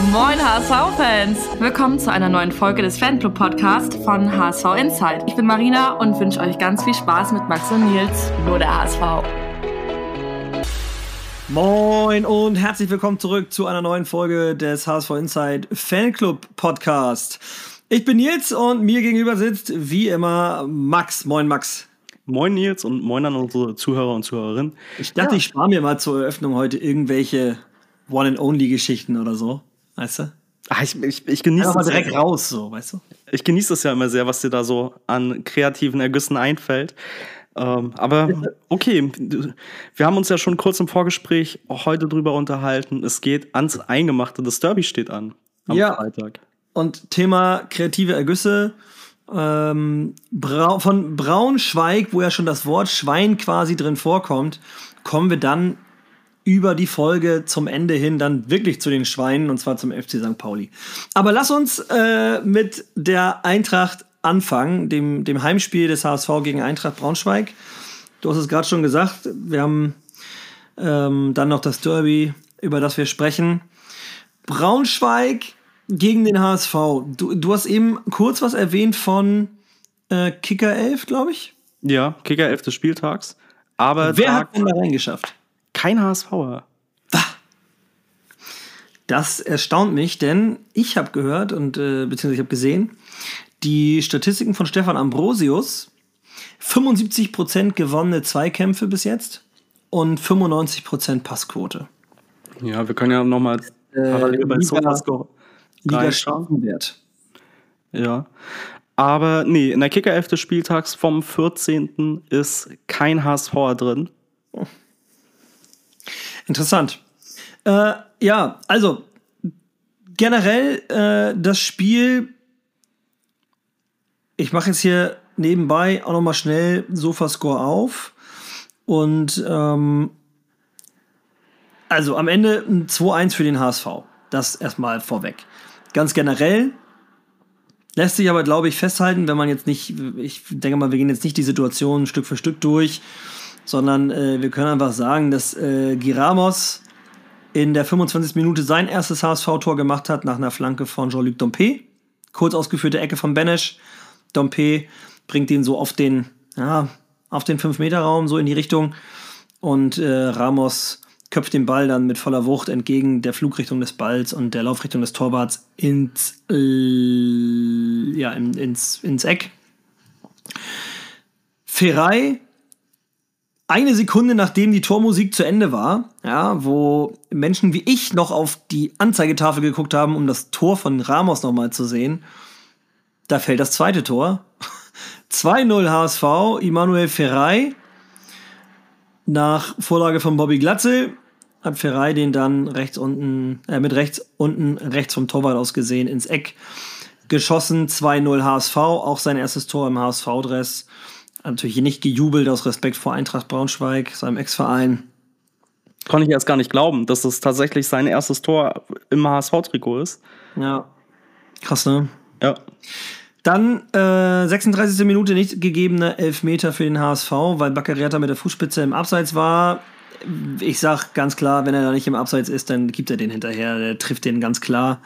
Moin HSV-Fans! Willkommen zu einer neuen Folge des Fanclub-Podcasts von HSV Insight. Ich bin Marina und wünsche euch ganz viel Spaß mit Max und Nils, nur der HSV. Moin und herzlich willkommen zurück zu einer neuen Folge des HSV Insight Fanclub Podcast. Ich bin Nils und mir gegenüber sitzt wie immer Max. Moin Max. Moin Nils und moin an unsere Zuhörer und Zuhörerinnen. Ich dachte, ja. ich spare mir mal zur Eröffnung heute irgendwelche One-and-Only-Geschichten oder so. Weißt du? Ach, ich, ich, ich genieße das. direkt ja. raus, so, weißt du? Ich genieße das ja immer sehr, was dir da so an kreativen Ergüssen einfällt. Ähm, aber okay, wir haben uns ja schon kurz im Vorgespräch heute drüber unterhalten. Es geht ans Eingemachte. Das Derby steht an am ja. Freitag. Und Thema kreative Ergüsse. Ähm, Bra von Braunschweig, wo ja schon das Wort Schwein quasi drin vorkommt, kommen wir dann über die Folge zum Ende hin dann wirklich zu den Schweinen und zwar zum FC St. Pauli. Aber lass uns äh, mit der Eintracht anfangen, dem, dem Heimspiel des HSV gegen Eintracht Braunschweig. Du hast es gerade schon gesagt, wir haben ähm, dann noch das Derby, über das wir sprechen. Braunschweig gegen den HSV. Du, du hast eben kurz was erwähnt von äh, Kicker 11, glaube ich. Ja, Kicker 11 des Spieltags. Aber Wer hat denn da reingeschafft? Kein HSVer. Das erstaunt mich, denn ich habe gehört und äh, beziehungsweise ich habe gesehen, die Statistiken von Stefan Ambrosius, 75% gewonnene Zweikämpfe bis jetzt und 95% Passquote. Ja, wir können ja nochmal äh, parallel bei Sofascore Liga Chancenwert. Ja. Aber nee, in der Kicker 11 des Spieltags vom 14. ist kein HSVer drin. Interessant. Äh, ja, also generell äh, das Spiel. Ich mache jetzt hier nebenbei auch noch mal schnell Sofascore auf und ähm, also am Ende ein 2-1 für den HSV. Das erstmal vorweg. Ganz generell lässt sich aber, glaube ich, festhalten, wenn man jetzt nicht, ich denke mal, wir gehen jetzt nicht die Situation Stück für Stück durch sondern äh, wir können einfach sagen, dass äh, Giramos in der 25. Minute sein erstes HSV-Tor gemacht hat nach einer Flanke von Jean-Luc Dompe. Kurz ausgeführte Ecke von Benesch. Dompe bringt ihn so auf den, ja, auf den 5-Meter-Raum, so in die Richtung. Und äh, Ramos köpft den Ball dann mit voller Wucht entgegen der Flugrichtung des Balls und der Laufrichtung des Torwarts ins, äh, ja, ins, ins Eck. Ferrei eine Sekunde nachdem die Tormusik zu Ende war, ja, wo Menschen wie ich noch auf die Anzeigetafel geguckt haben, um das Tor von Ramos nochmal zu sehen, da fällt das zweite Tor. 2-0 HSV, Immanuel Ferrei. Nach Vorlage von Bobby Glatzel hat Ferrei den dann rechts unten, äh, mit rechts unten, rechts vom Torwart aus gesehen, ins Eck geschossen. 2-0 HSV, auch sein erstes Tor im HSV-Dress natürlich nicht gejubelt aus Respekt vor Eintracht Braunschweig, seinem Ex-Verein. Konnte ich erst gar nicht glauben, dass das tatsächlich sein erstes Tor im HSV-Trikot ist. Ja. Krass, ne? Ja. Dann äh, 36. Minute nicht gegebene Elfmeter für den HSV, weil Baccariata mit der Fußspitze im Abseits war. Ich sag ganz klar, wenn er da nicht im Abseits ist, dann gibt er den hinterher. Der trifft den ganz klar.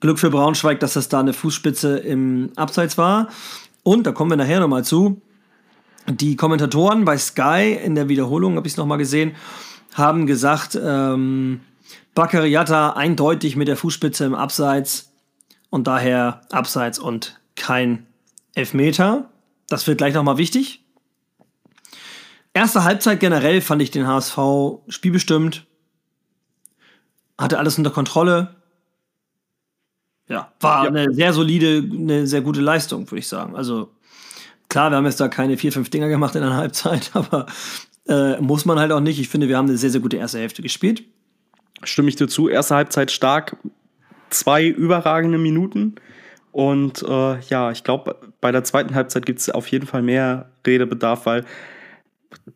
Glück für Braunschweig, dass das da eine Fußspitze im Abseits war. Und da kommen wir nachher nochmal zu. Die Kommentatoren bei Sky in der Wiederholung, habe ich es nochmal gesehen, haben gesagt, ähm, Baccariata eindeutig mit der Fußspitze im Abseits und daher Abseits und kein Elfmeter. Das wird gleich nochmal wichtig. Erste Halbzeit generell fand ich den HSV spielbestimmt. Hatte alles unter Kontrolle. Ja, war ja. eine sehr solide, eine sehr gute Leistung, würde ich sagen. Also Klar, wir haben jetzt da keine vier, fünf Dinger gemacht in einer Halbzeit, aber äh, muss man halt auch nicht. Ich finde, wir haben eine sehr, sehr gute erste Hälfte gespielt. Stimme ich dir zu. Erste Halbzeit stark, zwei überragende Minuten. Und äh, ja, ich glaube, bei der zweiten Halbzeit gibt es auf jeden Fall mehr Redebedarf, weil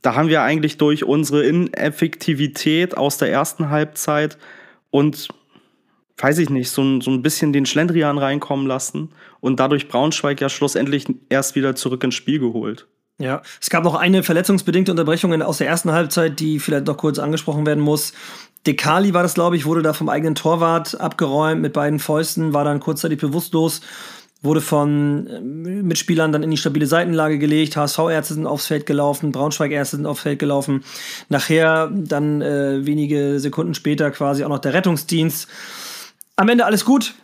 da haben wir eigentlich durch unsere Ineffektivität aus der ersten Halbzeit und weiß ich nicht, so ein, so ein bisschen den Schlendrian reinkommen lassen und dadurch Braunschweig ja schlussendlich erst wieder zurück ins Spiel geholt. Ja, es gab noch eine verletzungsbedingte Unterbrechung aus der ersten Halbzeit, die vielleicht noch kurz angesprochen werden muss. Dekali war das, glaube ich, wurde da vom eigenen Torwart abgeräumt mit beiden Fäusten, war dann kurzzeitig bewusstlos, wurde von äh, Mitspielern dann in die stabile Seitenlage gelegt. HSV-Ärzte sind aufs Feld gelaufen, Braunschweig-Ärzte sind aufs Feld gelaufen. Nachher dann äh, wenige Sekunden später quasi auch noch der Rettungsdienst. Am Ende alles gut.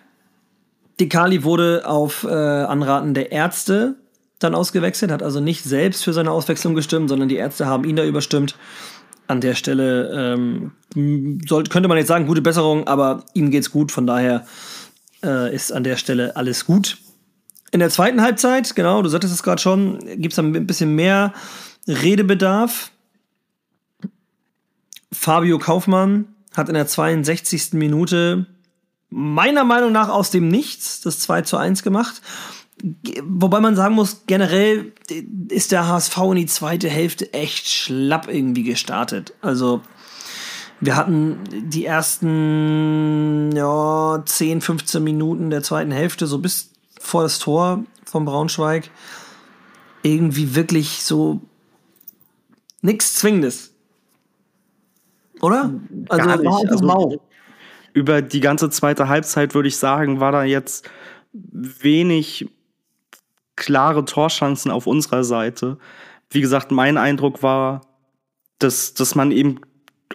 Dekali wurde auf äh, Anraten der Ärzte dann ausgewechselt, hat also nicht selbst für seine Auswechslung gestimmt, sondern die Ärzte haben ihn da überstimmt an der Stelle ähm, soll, könnte man jetzt sagen, gute Besserung, aber ihm geht's gut, von daher äh, ist an der Stelle alles gut. In der zweiten Halbzeit, genau, du sagtest es gerade schon, gibt es ein bisschen mehr Redebedarf. Fabio Kaufmann hat in der 62. Minute meiner Meinung nach aus dem Nichts das 2 zu 1 gemacht Wobei man sagen muss, generell ist der HSV in die zweite Hälfte echt schlapp irgendwie gestartet. Also wir hatten die ersten ja, 10, 15 Minuten der zweiten Hälfte, so bis vor das Tor von Braunschweig, irgendwie wirklich so nichts Zwingendes. Oder? Also, Gar nicht. Also, mau. Über die ganze zweite Halbzeit würde ich sagen, war da jetzt wenig klare Torchancen auf unserer Seite. Wie gesagt, mein Eindruck war, dass, dass man eben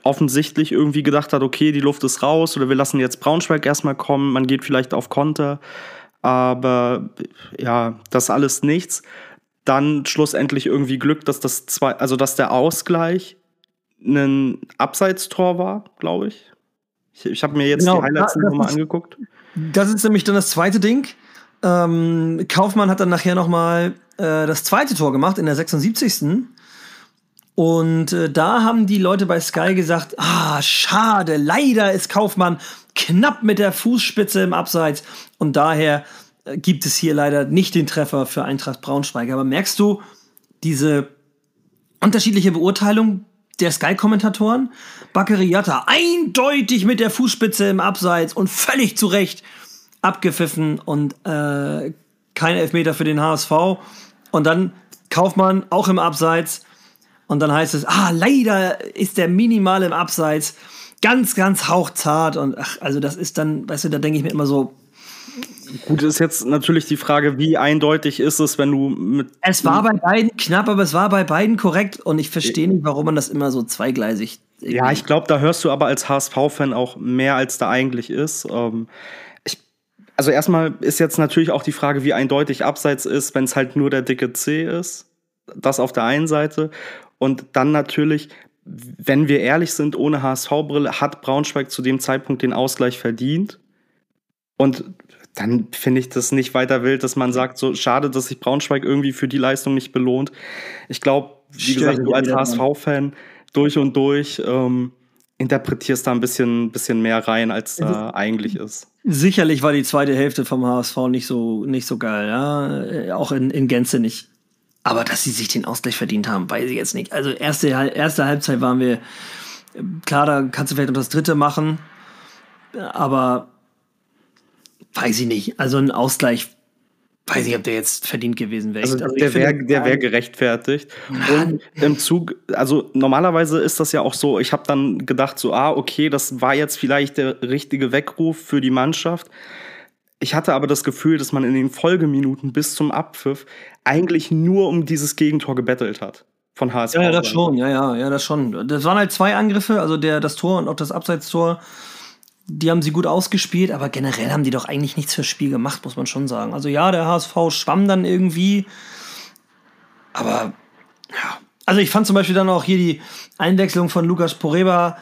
offensichtlich irgendwie gedacht hat, okay, die Luft ist raus oder wir lassen jetzt Braunschweig erstmal kommen, man geht vielleicht auf Konter. Aber ja, das alles nichts. Dann schlussendlich irgendwie Glück, dass das zwei, also dass der Ausgleich ein Abseitstor war, glaube ich. Ich, ich habe mir jetzt genau, die Highlights nochmal angeguckt. Das ist nämlich dann das zweite Ding. Ähm, Kaufmann hat dann nachher noch mal äh, das zweite Tor gemacht in der 76. Und äh, da haben die Leute bei Sky gesagt, ah, schade, leider ist Kaufmann knapp mit der Fußspitze im Abseits. Und daher äh, gibt es hier leider nicht den Treffer für Eintracht Braunschweig. Aber merkst du diese unterschiedliche Beurteilung der Sky-Kommentatoren? Baccariata eindeutig mit der Fußspitze im Abseits und völlig zu Recht abgepfiffen und äh, kein Elfmeter für den HSV. Und dann Kaufmann auch im Abseits. Und dann heißt es, ah, leider ist der minimal im Abseits. Ganz, ganz hauchzart. Und ach, also das ist dann, weißt du, da denke ich mir immer so. Gut, ist jetzt natürlich die Frage, wie eindeutig ist es, wenn du mit. Es war bei beiden knapp, aber es war bei beiden korrekt. Und ich verstehe nicht, warum man das immer so zweigleisig. Ja, ich glaube, da hörst du aber als HSV-Fan auch mehr, als da eigentlich ist. Ähm, also erstmal ist jetzt natürlich auch die Frage, wie eindeutig Abseits ist, wenn es halt nur der dicke C ist. Das auf der einen Seite. Und dann natürlich, wenn wir ehrlich sind, ohne HSV-Brille hat Braunschweig zu dem Zeitpunkt den Ausgleich verdient. Und dann finde ich das nicht weiter wild, dass man sagt, so schade, dass sich Braunschweig irgendwie für die Leistung nicht belohnt. Ich glaube, wie gesagt, du als HSV-Fan durch und durch ähm, interpretierst da ein bisschen, bisschen mehr rein, als da eigentlich ist. Sicherlich war die zweite Hälfte vom HSV nicht so, nicht so geil, ja. Äh, auch in, in Gänze nicht. Aber dass sie sich den Ausgleich verdient haben, weiß ich jetzt nicht. Also erste, erste Halbzeit waren wir, klar, da kannst du vielleicht noch das dritte machen. Aber weiß ich nicht. Also ein Ausgleich weiß nicht, ob der jetzt verdient gewesen wäre. Also, also der wäre der wär gerechtfertigt. Und im Zug, also normalerweise ist das ja auch so, ich habe dann gedacht, so, ah, okay, das war jetzt vielleicht der richtige Weckruf für die Mannschaft. Ich hatte aber das Gefühl, dass man in den Folgeminuten bis zum Abpfiff eigentlich nur um dieses Gegentor gebettelt hat. Von HSV. Ja, ja, das schon, ja, ja, ja, das schon. Das waren halt zwei Angriffe, also der, das Tor und auch das Abseitstor die haben sie gut ausgespielt, aber generell haben die doch eigentlich nichts fürs Spiel gemacht, muss man schon sagen. Also ja, der HSV schwamm dann irgendwie, aber ja. Also ich fand zum Beispiel dann auch hier die Einwechslung von Lukas Poreba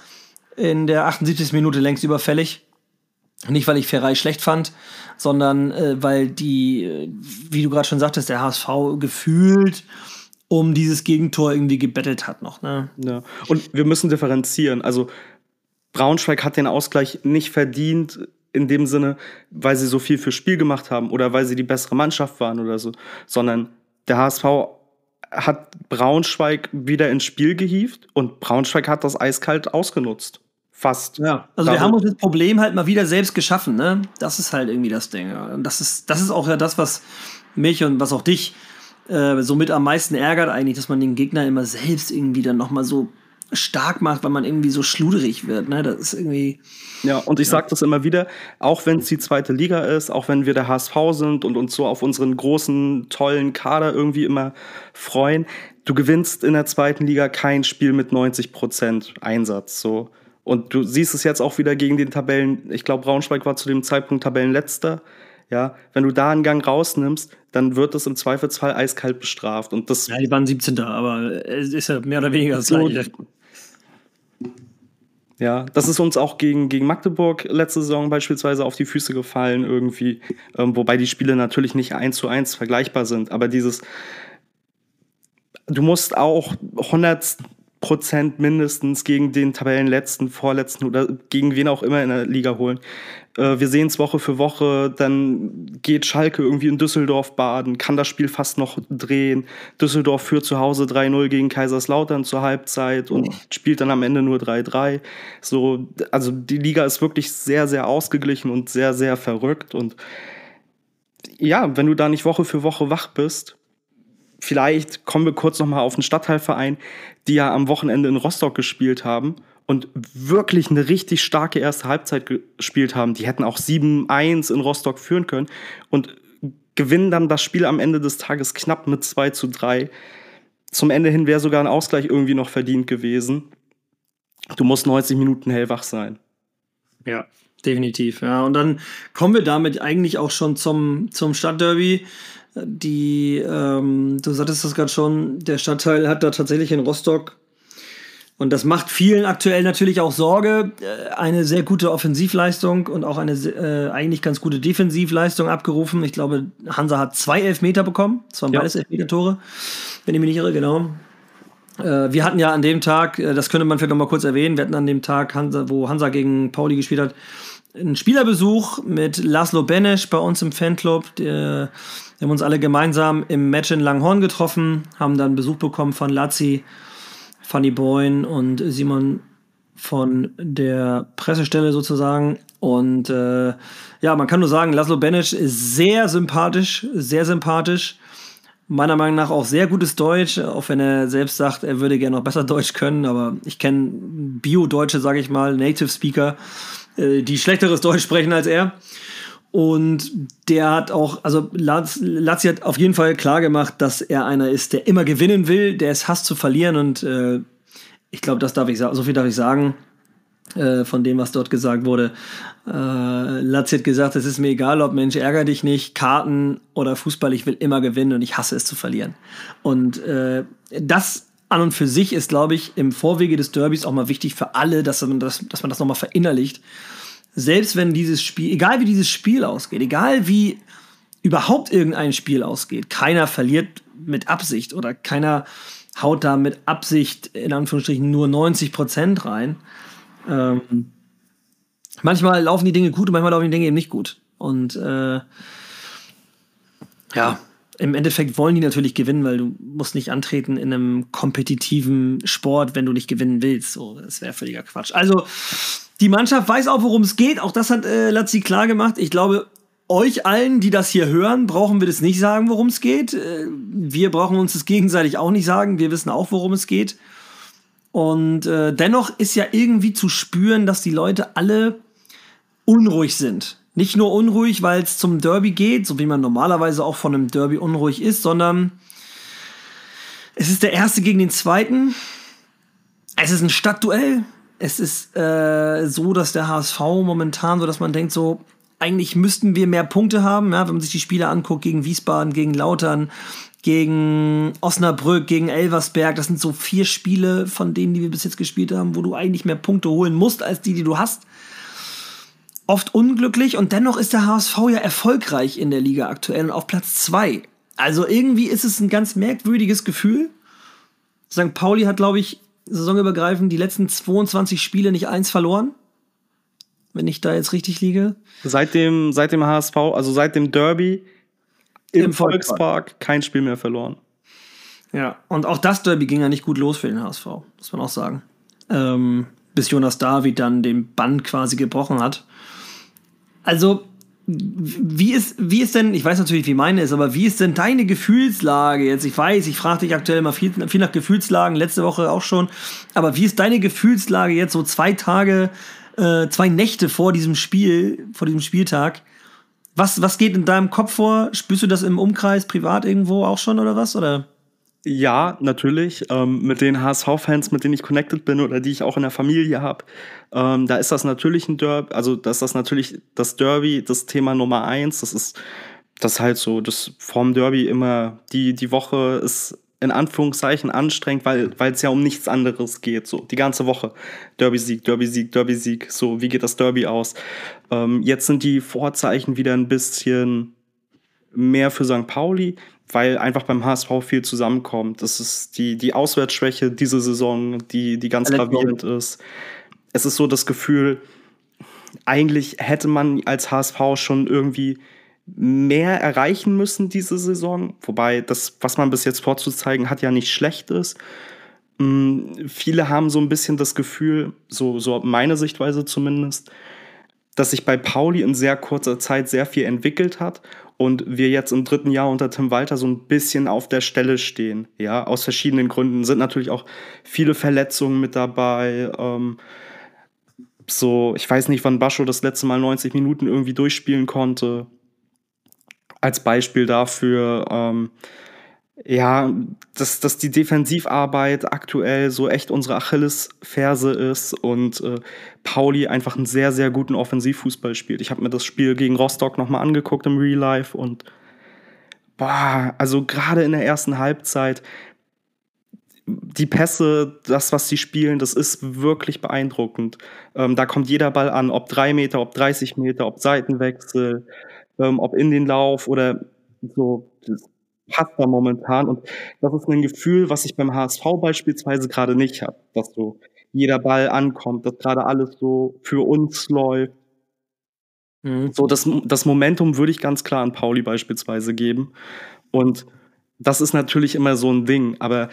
in der 78. Minute längst überfällig. Nicht, weil ich Ferrei schlecht fand, sondern äh, weil die, äh, wie du gerade schon sagtest, der HSV gefühlt um dieses Gegentor irgendwie gebettelt hat noch. Ne? Ja. Und wir müssen differenzieren. Also Braunschweig hat den Ausgleich nicht verdient in dem Sinne, weil sie so viel fürs Spiel gemacht haben oder weil sie die bessere Mannschaft waren oder so, sondern der HSV hat Braunschweig wieder ins Spiel gehievt und Braunschweig hat das eiskalt ausgenutzt. Fast. Ja, also wir haben uns das Problem halt mal wieder selbst geschaffen, ne? Das ist halt irgendwie das Ding. Und das ist, das ist auch ja das, was mich und was auch dich äh, somit am meisten ärgert eigentlich, dass man den Gegner immer selbst irgendwie dann nochmal so stark macht, weil man irgendwie so schluderig wird. Ne? Das ist irgendwie. Ja, und ich sage das immer wieder, auch wenn es die zweite Liga ist, auch wenn wir der HSV sind und uns so auf unseren großen, tollen Kader irgendwie immer freuen, du gewinnst in der zweiten Liga kein Spiel mit 90 Prozent Einsatz. So. Und du siehst es jetzt auch wieder gegen den Tabellen, ich glaube, Braunschweig war zu dem Zeitpunkt Tabellenletzter. Ja, wenn du da einen Gang rausnimmst, dann wird das im Zweifelsfall eiskalt bestraft. Und das ja, die waren 17. Aber es ist ja mehr oder weniger das so, Gleiche. Ja, das ist uns auch gegen, gegen Magdeburg letzte Saison beispielsweise auf die Füße gefallen irgendwie, ähm, wobei die Spiele natürlich nicht eins zu eins vergleichbar sind, aber dieses, du musst auch 100 Prozent mindestens gegen den Tabellenletzten, Vorletzten oder gegen wen auch immer in der Liga holen. Äh, wir sehen es Woche für Woche, dann geht Schalke irgendwie in Düsseldorf baden, kann das Spiel fast noch drehen. Düsseldorf führt zu Hause 3-0 gegen Kaiserslautern zur Halbzeit und oh. spielt dann am Ende nur 3-3. So, also die Liga ist wirklich sehr, sehr ausgeglichen und sehr, sehr verrückt. Und ja, wenn du da nicht Woche für Woche wach bist, vielleicht kommen wir kurz noch mal auf den Stadtteilverein, die ja am Wochenende in Rostock gespielt haben und wirklich eine richtig starke erste Halbzeit gespielt haben. Die hätten auch 7-1 in Rostock führen können und gewinnen dann das Spiel am Ende des Tages knapp mit 2 zu 3. Zum Ende hin wäre sogar ein Ausgleich irgendwie noch verdient gewesen. Du musst 90 Minuten hellwach sein. Ja, definitiv. Ja, und dann kommen wir damit eigentlich auch schon zum, zum Stadtderby die, ähm, du sagtest das gerade schon, der Stadtteil hat da tatsächlich in Rostock, und das macht vielen aktuell natürlich auch Sorge, äh, eine sehr gute Offensivleistung und auch eine äh, eigentlich ganz gute Defensivleistung abgerufen. Ich glaube, Hansa hat zwei Elfmeter bekommen, das waren ja. beides Elfmeter-Tore, wenn ich mich nicht irre, genau. Äh, wir hatten ja an dem Tag, äh, das könnte man vielleicht noch mal kurz erwähnen, wir hatten an dem Tag, Hansa, wo Hansa gegen Pauli gespielt hat, einen Spielerbesuch mit Laszlo Benesch bei uns im Fanclub. Der, wir haben uns alle gemeinsam im Match in Langhorn getroffen, haben dann Besuch bekommen von Lazzi, Fanny Boyne und Simon von der Pressestelle sozusagen. Und äh, ja, man kann nur sagen, Laszlo Benesch ist sehr sympathisch, sehr sympathisch. Meiner Meinung nach auch sehr gutes Deutsch, auch wenn er selbst sagt, er würde gerne noch besser Deutsch können. Aber ich kenne Bio-Deutsche, sage ich mal, Native Speaker, äh, die schlechteres Deutsch sprechen als er. Und der hat auch, also Lazzi hat auf jeden Fall klar gemacht, dass er einer ist, der immer gewinnen will, der es hasst zu verlieren. Und äh, ich glaube, das darf ich sagen, so viel darf ich sagen äh, von dem, was dort gesagt wurde. Äh, Lazzi hat gesagt, es ist mir egal, ob Mensch, ärger dich nicht, Karten oder Fußball, ich will immer gewinnen und ich hasse es zu verlieren. Und äh, das an und für sich ist, glaube ich, im Vorwege des Derbys auch mal wichtig für alle, dass man das, dass man das nochmal verinnerlicht. Selbst wenn dieses Spiel, egal wie dieses Spiel ausgeht, egal wie überhaupt irgendein Spiel ausgeht, keiner verliert mit Absicht oder keiner haut da mit Absicht in Anführungsstrichen nur 90 Prozent rein. Ähm, manchmal laufen die Dinge gut und manchmal laufen die Dinge eben nicht gut. Und äh, ja, im Endeffekt wollen die natürlich gewinnen, weil du musst nicht antreten in einem kompetitiven Sport, wenn du nicht gewinnen willst. So, das wäre völliger Quatsch. Also, die Mannschaft weiß auch, worum es geht. Auch das hat äh, Lazzi klar gemacht. Ich glaube, euch allen, die das hier hören, brauchen wir das nicht sagen, worum es geht. Äh, wir brauchen uns das gegenseitig auch nicht sagen. Wir wissen auch, worum es geht. Und äh, dennoch ist ja irgendwie zu spüren, dass die Leute alle unruhig sind. Nicht nur unruhig, weil es zum Derby geht, so wie man normalerweise auch von einem Derby unruhig ist, sondern es ist der erste gegen den zweiten. Es ist ein Stadtduell. Es ist äh, so, dass der HSV momentan so, dass man denkt, so, eigentlich müssten wir mehr Punkte haben, ja, wenn man sich die Spiele anguckt gegen Wiesbaden, gegen Lautern, gegen Osnabrück, gegen Elversberg. Das sind so vier Spiele von denen, die wir bis jetzt gespielt haben, wo du eigentlich mehr Punkte holen musst als die, die du hast oft unglücklich und dennoch ist der HSV ja erfolgreich in der Liga aktuell und auf Platz 2. Also irgendwie ist es ein ganz merkwürdiges Gefühl. St. Pauli hat, glaube ich, saisonübergreifend die letzten 22 Spiele nicht eins verloren. Wenn ich da jetzt richtig liege. Seit dem, seit dem HSV, also seit dem Derby im, im Volkspark, Volkspark kein Spiel mehr verloren. Ja, und auch das Derby ging ja nicht gut los für den HSV, muss man auch sagen. Ähm, bis Jonas David dann den Bann quasi gebrochen hat. Also, wie ist, wie ist denn, ich weiß natürlich, wie meine ist, aber wie ist denn deine Gefühlslage jetzt? Ich weiß, ich frage dich aktuell mal viel, viel nach Gefühlslagen, letzte Woche auch schon, aber wie ist deine Gefühlslage jetzt so zwei Tage, äh, zwei Nächte vor diesem Spiel, vor diesem Spieltag? Was, was geht in deinem Kopf vor? Spürst du das im Umkreis privat irgendwo auch schon oder was? Oder? Ja, natürlich. Ähm, mit den HSV-Fans, mit denen ich connected bin oder die ich auch in der Familie habe, ähm, da ist das natürlich ein Derby, also das ist das natürlich das Derby, das Thema Nummer eins. Das ist das halt so, das vorm Derby immer die, die Woche ist in Anführungszeichen anstrengend, weil es ja um nichts anderes geht. So die ganze Woche. Derby-Sieg, Derby-Sieg, Derby-Sieg. So, wie geht das Derby aus? Ähm, jetzt sind die Vorzeichen wieder ein bisschen mehr für St. Pauli weil einfach beim HSV viel zusammenkommt. Das ist die, die Auswärtsschwäche diese Saison, die, die ganz gravierend ist. Es ist so das Gefühl, eigentlich hätte man als HSV schon irgendwie mehr erreichen müssen diese Saison. Wobei das, was man bis jetzt vorzuzeigen hat, ja nicht schlecht ist. Mm, viele haben so ein bisschen das Gefühl, so, so meine Sichtweise zumindest, dass sich bei Pauli in sehr kurzer Zeit sehr viel entwickelt hat und wir jetzt im dritten Jahr unter Tim Walter so ein bisschen auf der Stelle stehen. Ja, aus verschiedenen Gründen sind natürlich auch viele Verletzungen mit dabei. Ähm, so, ich weiß nicht, wann Bascho das letzte Mal 90 Minuten irgendwie durchspielen konnte. Als Beispiel dafür, ähm, ja, dass, dass die Defensivarbeit aktuell so echt unsere Achillesferse ist und äh, Pauli einfach einen sehr, sehr guten Offensivfußball spielt. Ich habe mir das Spiel gegen Rostock nochmal angeguckt im Real Life und boah, also gerade in der ersten Halbzeit, die Pässe, das, was sie spielen, das ist wirklich beeindruckend. Ähm, da kommt jeder Ball an, ob drei Meter, ob 30 Meter, ob Seitenwechsel, ähm, ob in den Lauf oder so passt da momentan. Und das ist ein Gefühl, was ich beim HSV beispielsweise gerade nicht habe, dass so jeder Ball ankommt, dass gerade alles so für uns läuft. Mhm. So, das, das Momentum würde ich ganz klar an Pauli beispielsweise geben. Und das ist natürlich immer so ein Ding, aber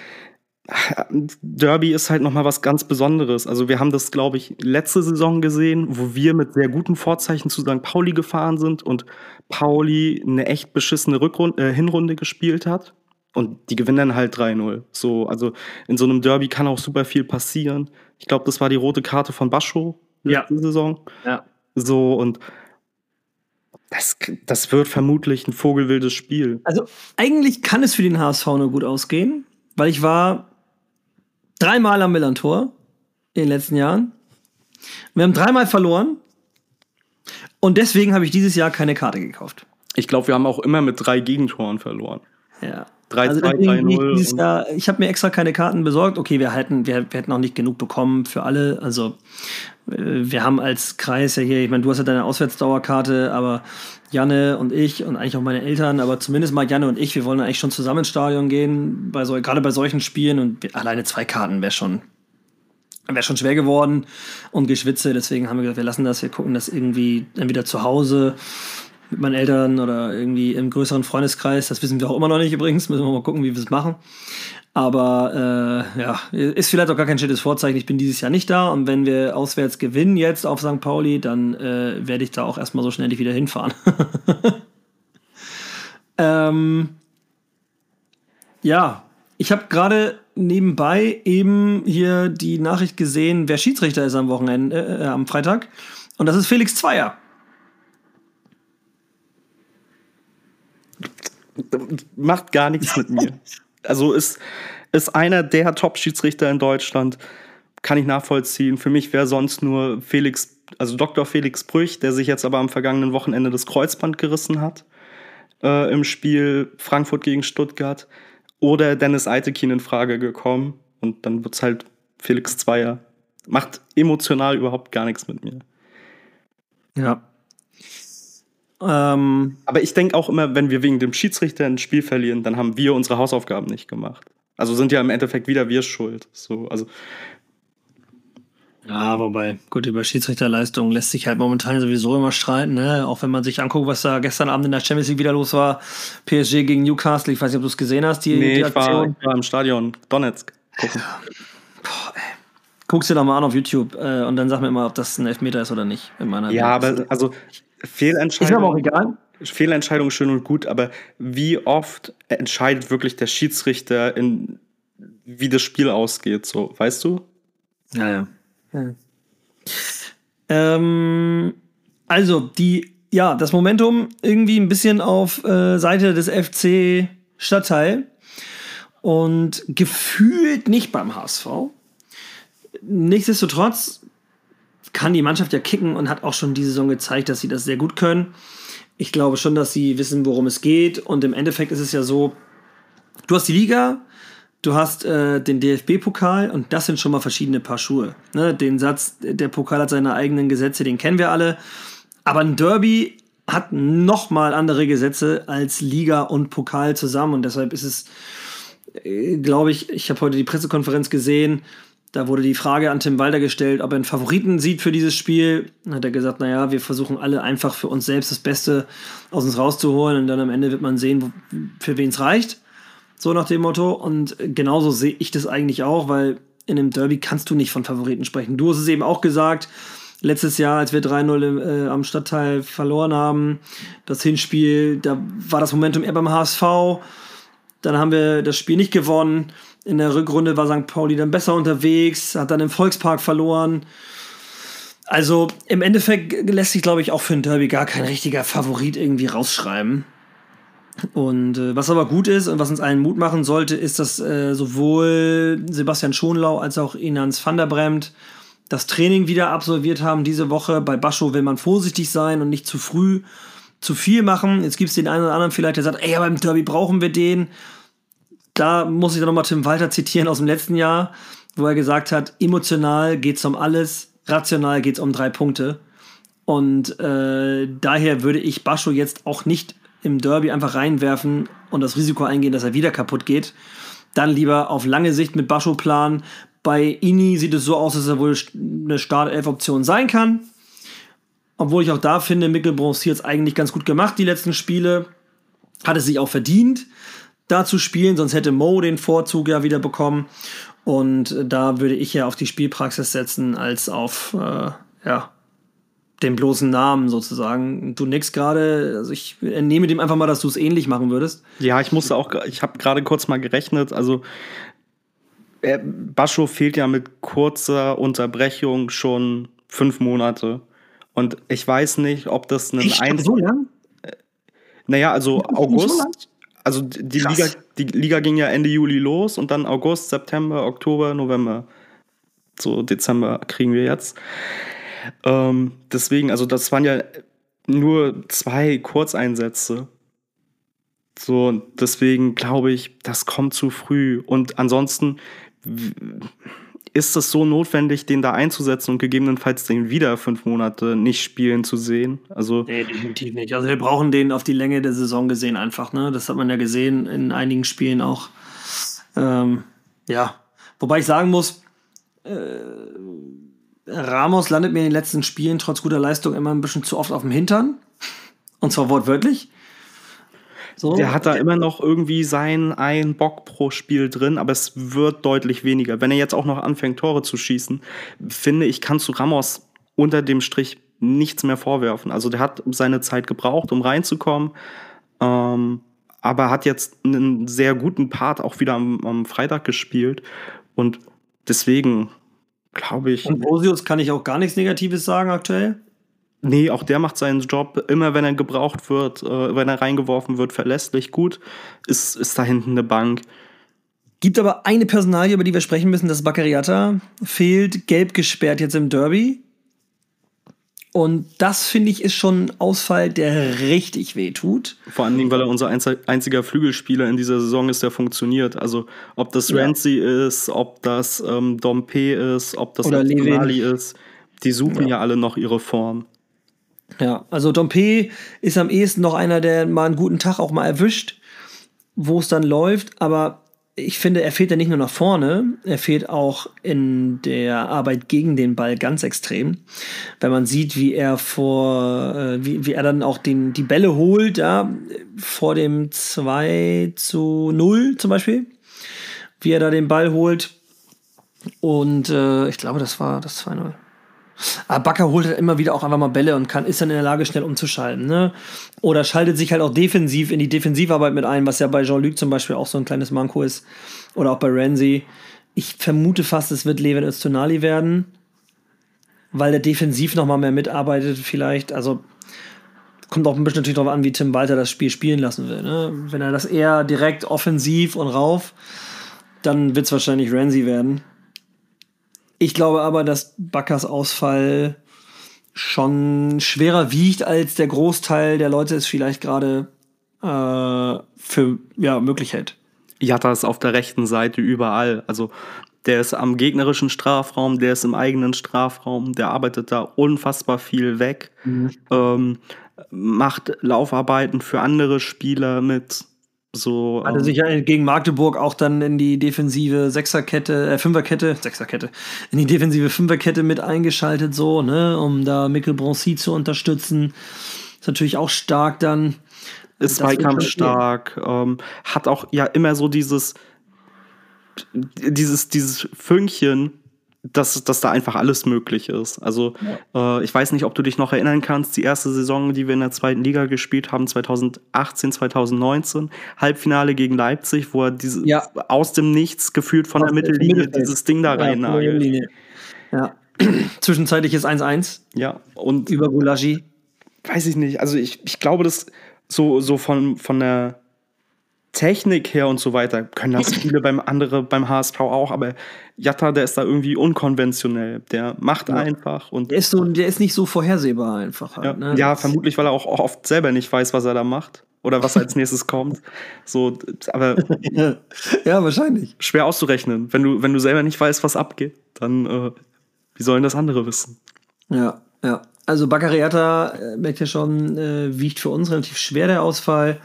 Derby ist halt nochmal was ganz Besonderes. Also wir haben das, glaube ich, letzte Saison gesehen, wo wir mit sehr guten Vorzeichen zu St. Pauli gefahren sind und Pauli eine echt beschissene Rückrunde, äh, Hinrunde gespielt hat. Und die gewinnen dann halt 3-0. So, also in so einem Derby kann auch super viel passieren. Ich glaube, das war die rote Karte von Bascho letzte ja. Saison. Ja. So, und das, das wird vermutlich ein vogelwildes Spiel. Also eigentlich kann es für den HSV nur gut ausgehen, weil ich war dreimal am Millantor in den letzten Jahren. Wir haben dreimal verloren. Und deswegen habe ich dieses Jahr keine Karte gekauft. Ich glaube, wir haben auch immer mit drei Gegentoren verloren. Ja. 3, also 2, 3, 0. Ich, ich habe mir extra keine Karten besorgt. Okay, wir hätten, wir, wir hätten auch nicht genug bekommen für alle. Also äh, wir haben als Kreis ja hier, ich meine, du hast ja deine Auswärtsdauerkarte, aber Janne und ich und eigentlich auch meine Eltern, aber zumindest mal Janne und ich, wir wollen eigentlich schon zusammen ins Stadion gehen, bei so, gerade bei solchen Spielen und alleine zwei Karten wäre schon, wäre schon schwer geworden und Geschwitze. Deswegen haben wir gesagt, wir lassen das, wir gucken das irgendwie entweder zu Hause mit meinen Eltern oder irgendwie im größeren Freundeskreis. Das wissen wir auch immer noch nicht übrigens. Müssen wir mal gucken, wie wir es machen. Aber äh, ja, ist vielleicht auch gar kein schlechtes Vorzeichen. Ich bin dieses Jahr nicht da und wenn wir auswärts gewinnen jetzt auf St. Pauli, dann äh, werde ich da auch erstmal so schnell nicht wieder hinfahren. ähm, ja, ich habe gerade nebenbei eben hier die Nachricht gesehen, wer Schiedsrichter ist am Wochenende, äh am Freitag. Und das ist Felix Zweier. macht gar nichts mit mir. Also ist, ist einer der Top-Schiedsrichter in Deutschland, kann ich nachvollziehen. Für mich wäre sonst nur Felix, also Dr. Felix Brüch, der sich jetzt aber am vergangenen Wochenende das Kreuzband gerissen hat äh, im Spiel Frankfurt gegen Stuttgart. Oder Dennis Eitekin in Frage gekommen. Und dann wird es halt Felix Zweier. Macht emotional überhaupt gar nichts mit mir. Ja, ähm, Aber ich denke auch immer, wenn wir wegen dem Schiedsrichter ein Spiel verlieren, dann haben wir unsere Hausaufgaben nicht gemacht. Also sind ja im Endeffekt wieder wir schuld. So, also ja, wobei, gut, über Schiedsrichterleistung lässt sich halt momentan sowieso immer streiten, ne? Auch wenn man sich anguckt, was da gestern Abend in der Champions League wieder los war. PSG gegen Newcastle, ich weiß nicht, ob du es gesehen hast, die, nee, die Aktion. Ich war, ich war im Stadion Donetsk. Gucken. Boah, ey. Guck's dir doch mal an auf YouTube äh, und dann sag mir mal, ob das ein Elfmeter ist oder nicht. In meiner ja, Welt. aber also Fehlentscheidung. Ist mir aber auch egal. Fehlentscheidung schön und gut, aber wie oft entscheidet wirklich der Schiedsrichter in wie das Spiel ausgeht, so, weißt du? Ja, ja. ja. Ähm, also, die, ja, das Momentum irgendwie ein bisschen auf äh, Seite des FC Stadtteil und gefühlt nicht beim HSV. Nichtsdestotrotz kann die Mannschaft ja kicken und hat auch schon diese Saison gezeigt, dass sie das sehr gut können. Ich glaube schon, dass sie wissen, worum es geht. Und im Endeffekt ist es ja so, du hast die Liga, du hast äh, den DFB-Pokal und das sind schon mal verschiedene Paar Schuhe. Ne? Den Satz, der Pokal hat seine eigenen Gesetze, den kennen wir alle. Aber ein Derby hat noch mal andere Gesetze als Liga und Pokal zusammen und deshalb ist es, äh, glaube ich, ich habe heute die Pressekonferenz gesehen, da wurde die Frage an Tim Walder gestellt, ob er einen Favoriten sieht für dieses Spiel. Dann hat er gesagt, naja, wir versuchen alle einfach für uns selbst das Beste aus uns rauszuholen und dann am Ende wird man sehen, für wen es reicht. So nach dem Motto. Und genauso sehe ich das eigentlich auch, weil in einem Derby kannst du nicht von Favoriten sprechen. Du hast es eben auch gesagt, letztes Jahr, als wir 3-0 äh, am Stadtteil verloren haben, das Hinspiel, da war das Momentum eher beim HSV. Dann haben wir das Spiel nicht gewonnen. In der Rückrunde war St. Pauli dann besser unterwegs, hat dann im Volkspark verloren. Also im Endeffekt lässt sich, glaube ich, auch für ein Derby gar kein richtiger Favorit irgendwie rausschreiben. Und äh, was aber gut ist und was uns allen Mut machen sollte, ist, dass äh, sowohl Sebastian Schonlau als auch Inans van der Bremt das Training wieder absolviert haben diese Woche. Bei Bascho will man vorsichtig sein und nicht zu früh zu viel machen. Jetzt gibt es den einen oder anderen vielleicht, der sagt, ey, beim Derby brauchen wir den. Da muss ich dann nochmal Tim Walter zitieren aus dem letzten Jahr, wo er gesagt hat, emotional geht es um alles, rational geht es um drei Punkte. Und äh, daher würde ich Bascho jetzt auch nicht im Derby einfach reinwerfen und das Risiko eingehen, dass er wieder kaputt geht. Dann lieber auf lange Sicht mit Bascho planen. Bei Ini sieht es so aus, dass er wohl eine Startelf-Option sein kann. Obwohl ich auch da finde, Mikkel Bronzier es eigentlich ganz gut gemacht, die letzten Spiele. Hat es sich auch verdient, da zu spielen, sonst hätte Mo den Vorzug ja wieder bekommen. Und da würde ich ja auf die Spielpraxis setzen, als auf, äh, ja, den bloßen Namen sozusagen. Du nix gerade, also ich nehme dem einfach mal, dass du es ähnlich machen würdest. Ja, ich musste auch, ich habe gerade kurz mal gerechnet, also äh, Bascho fehlt ja mit kurzer Unterbrechung schon fünf Monate. Und ich weiß nicht, ob das ein Echt? So lang? Äh, naja, also August. Also die Liga, die Liga ging ja Ende Juli los und dann August, September, Oktober, November. So Dezember kriegen wir jetzt. Ähm, deswegen, also das waren ja nur zwei Kurzeinsätze. So, deswegen glaube ich, das kommt zu früh. Und ansonsten ist es so notwendig, den da einzusetzen und gegebenenfalls den wieder fünf Monate nicht spielen zu sehen? Also nee, definitiv nicht. Also wir brauchen den auf die Länge der Saison gesehen einfach. Ne? Das hat man ja gesehen in einigen Spielen auch. Ähm, ja, wobei ich sagen muss, äh, Ramos landet mir in den letzten Spielen trotz guter Leistung immer ein bisschen zu oft auf dem Hintern. Und zwar wortwörtlich. So. Der hat da immer noch irgendwie seinen einen Bock pro Spiel drin, aber es wird deutlich weniger. Wenn er jetzt auch noch anfängt, Tore zu schießen, finde ich, kannst du Ramos unter dem Strich nichts mehr vorwerfen. Also der hat seine Zeit gebraucht, um reinzukommen, ähm, aber hat jetzt einen sehr guten Part auch wieder am, am Freitag gespielt. Und deswegen glaube ich. Und Brosius kann ich auch gar nichts Negatives sagen aktuell. Nee, auch der macht seinen Job immer, wenn er gebraucht wird, äh, wenn er reingeworfen wird, verlässlich gut. Ist, ist da hinten eine Bank. Gibt aber eine Personalie, über die wir sprechen müssen, das Baccariata fehlt, gelb gesperrt jetzt im Derby. Und das finde ich ist schon ein Ausfall, der richtig weh tut. Vor allen Dingen, weil er unser einziger Flügelspieler in dieser Saison ist, der funktioniert. Also ob das ja. Ramsey ist, ob das ähm, Dompe ist, ob das Lali ist, die suchen ja. ja alle noch ihre Form. Ja, also Dompe ist am ehesten noch einer, der mal einen guten Tag auch mal erwischt, wo es dann läuft, aber ich finde, er fehlt ja nicht nur nach vorne, er fehlt auch in der Arbeit gegen den Ball ganz extrem. Wenn man sieht, wie er vor, äh, wie, wie er dann auch den, die Bälle holt, ja, vor dem 2 zu 0 zum Beispiel, wie er da den Ball holt, Und äh, ich glaube, das war das 2-0. Aber Bakker holt halt immer wieder auch einfach mal Bälle und kann, ist dann in der Lage, schnell umzuschalten. Ne? Oder schaltet sich halt auch defensiv in die Defensivarbeit mit ein, was ja bei Jean-Luc zum Beispiel auch so ein kleines Manko ist. Oder auch bei Ramsey. Ich vermute fast, es wird Levin Öztunali werden, weil der defensiv noch mal mehr mitarbeitet vielleicht. Also kommt auch ein bisschen natürlich darauf an, wie Tim Walter das Spiel spielen lassen will. Ne? Wenn er das eher direkt offensiv und rauf, dann wird es wahrscheinlich Ramsey werden. Ich glaube aber, dass Backers Ausfall schon schwerer wiegt, als der Großteil der Leute es vielleicht gerade äh, für ja, möglich hält. Jatta ist auf der rechten Seite überall. Also der ist am gegnerischen Strafraum, der ist im eigenen Strafraum, der arbeitet da unfassbar viel weg, mhm. ähm, macht Laufarbeiten für andere Spieler mit. So, Hatte ähm, sich ja gegen Magdeburg auch dann in die defensive Sechserkette, äh, Fünferkette, Sechserkette, in die defensive Fünferkette mit eingeschaltet, so, ne, um da Mikkel Broncy zu unterstützen. Ist natürlich auch stark dann. Ist zweikampfstark, ähm, hat auch ja immer so dieses, dieses, dieses Fünkchen, dass, dass da einfach alles möglich ist. Also ja. äh, ich weiß nicht, ob du dich noch erinnern kannst, die erste Saison, die wir in der zweiten Liga gespielt haben, 2018, 2019, Halbfinale gegen Leipzig, wo er diese, ja. aus dem Nichts gefühlt von aus der Mittellinie dieses Ding da rein nagelt. Ja. Zwischenzeitlich ist 1-1. Ja. Und über Gulagi. Weiß ich nicht. Also ich, ich glaube, dass so, so von, von der Technik her und so weiter können das viele beim andere beim HSV auch, aber Jatta, der ist da irgendwie unkonventionell. Der macht ja. einfach und der ist so, der ist nicht so vorhersehbar einfach. Halt, ja, ne? ja vermutlich, weil er auch oft selber nicht weiß, was er da macht oder was als nächstes kommt. So, aber ja, wahrscheinlich schwer auszurechnen. Wenn du wenn du selber nicht weißt, was abgeht, dann äh, wie sollen das andere wissen? Ja, ja. Also Baccariata, äh, merkt ihr schon, äh, wiegt für uns relativ schwer der Ausfall.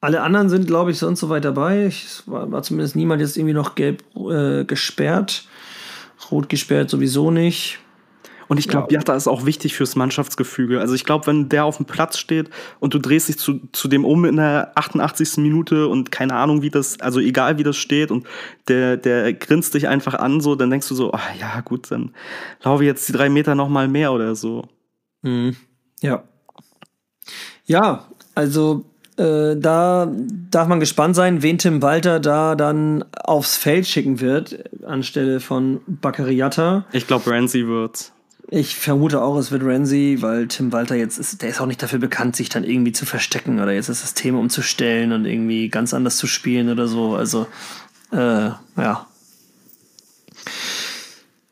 Alle anderen sind, glaube ich, sonst so weit dabei. Es war, war, zumindest niemand jetzt irgendwie noch gelb äh, gesperrt. Rot gesperrt sowieso nicht. Und ich glaube, ja. Jatta ist auch wichtig fürs Mannschaftsgefüge. Also ich glaube, wenn der auf dem Platz steht und du drehst dich zu, zu dem um in der 88. Minute und keine Ahnung, wie das, also egal wie das steht und der, der grinst dich einfach an, so, dann denkst du so, ach ja, gut, dann laufe ich jetzt die drei Meter noch mal mehr oder so. Mhm. Ja. Ja, also äh, da darf man gespannt sein, wen Tim Walter da dann aufs Feld schicken wird, anstelle von Baccariata. Ich glaube, Ramsey wird's. Ich vermute auch, es wird Ramsey, weil Tim Walter jetzt ist, der ist auch nicht dafür bekannt, sich dann irgendwie zu verstecken oder jetzt das System umzustellen und irgendwie ganz anders zu spielen oder so. Also, äh, ja.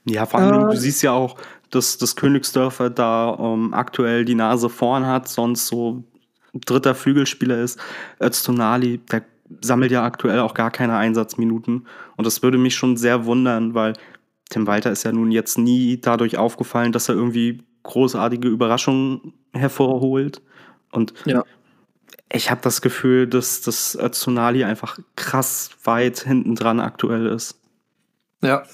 Ja, vor allem, äh, du siehst ja auch, dass das Königsdörfer da ähm, aktuell die Nase vorn hat, sonst so dritter Flügelspieler ist. Öztonali, der sammelt ja aktuell auch gar keine Einsatzminuten. Und das würde mich schon sehr wundern, weil Tim Walter ist ja nun jetzt nie dadurch aufgefallen, dass er irgendwie großartige Überraschungen hervorholt. Und ja. ich habe das Gefühl, dass das Öztonali einfach krass weit hinten dran aktuell ist. Ja.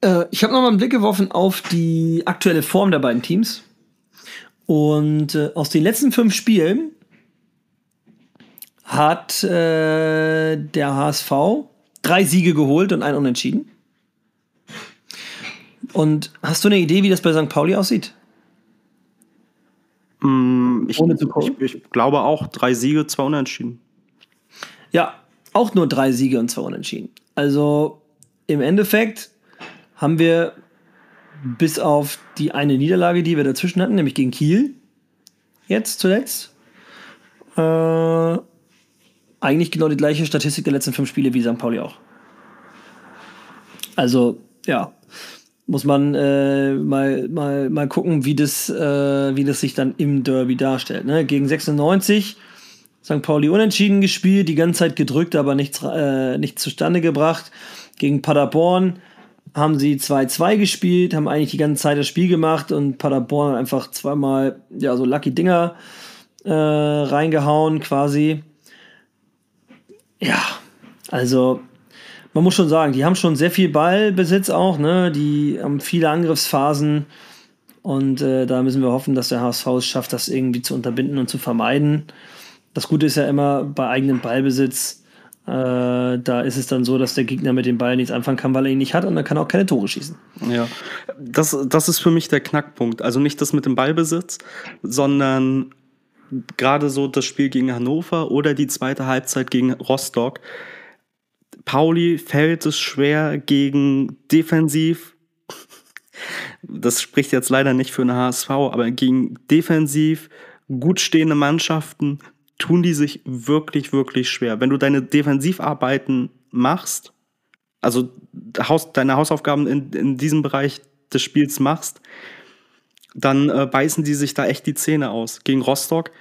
Äh, ich habe noch mal einen Blick geworfen auf die aktuelle Form der beiden Teams. Und äh, aus den letzten fünf Spielen hat äh, der HSV drei Siege geholt und ein Unentschieden. Und hast du eine Idee, wie das bei St. Pauli aussieht? Mm, ich, ich, ich, glaube auch drei Siege, zwei Unentschieden. Ja, auch nur drei Siege und zwei Unentschieden. Also im Endeffekt haben wir bis auf die eine Niederlage, die wir dazwischen hatten, nämlich gegen Kiel, jetzt zuletzt, äh, eigentlich genau die gleiche Statistik der letzten fünf Spiele wie St. Pauli auch. Also, ja, muss man äh, mal, mal, mal gucken, wie das, äh, wie das sich dann im Derby darstellt. Ne? Gegen 96 St. Pauli unentschieden gespielt, die ganze Zeit gedrückt, aber nichts, äh, nichts zustande gebracht. Gegen Paderborn haben sie 2-2 gespielt, haben eigentlich die ganze Zeit das Spiel gemacht und Paderborn hat einfach zweimal ja, so Lucky Dinger äh, reingehauen quasi. Ja, also man muss schon sagen, die haben schon sehr viel Ballbesitz auch, ne? Die haben viele Angriffsphasen und äh, da müssen wir hoffen, dass der HSV es schafft, das irgendwie zu unterbinden und zu vermeiden. Das Gute ist ja immer bei eigenem Ballbesitz da ist es dann so, dass der Gegner mit dem Ball nichts anfangen kann, weil er ihn nicht hat und dann kann er auch keine Tore schießen. Ja, das, das ist für mich der Knackpunkt. Also nicht das mit dem Ballbesitz, sondern gerade so das Spiel gegen Hannover oder die zweite Halbzeit gegen Rostock. Pauli fällt es schwer gegen defensiv. Das spricht jetzt leider nicht für eine HSV, aber gegen defensiv gut stehende Mannschaften tun die sich wirklich, wirklich schwer. Wenn du deine Defensivarbeiten machst, also deine Hausaufgaben in, in diesem Bereich des Spiels machst, dann äh, beißen die sich da echt die Zähne aus. Gegen Rostock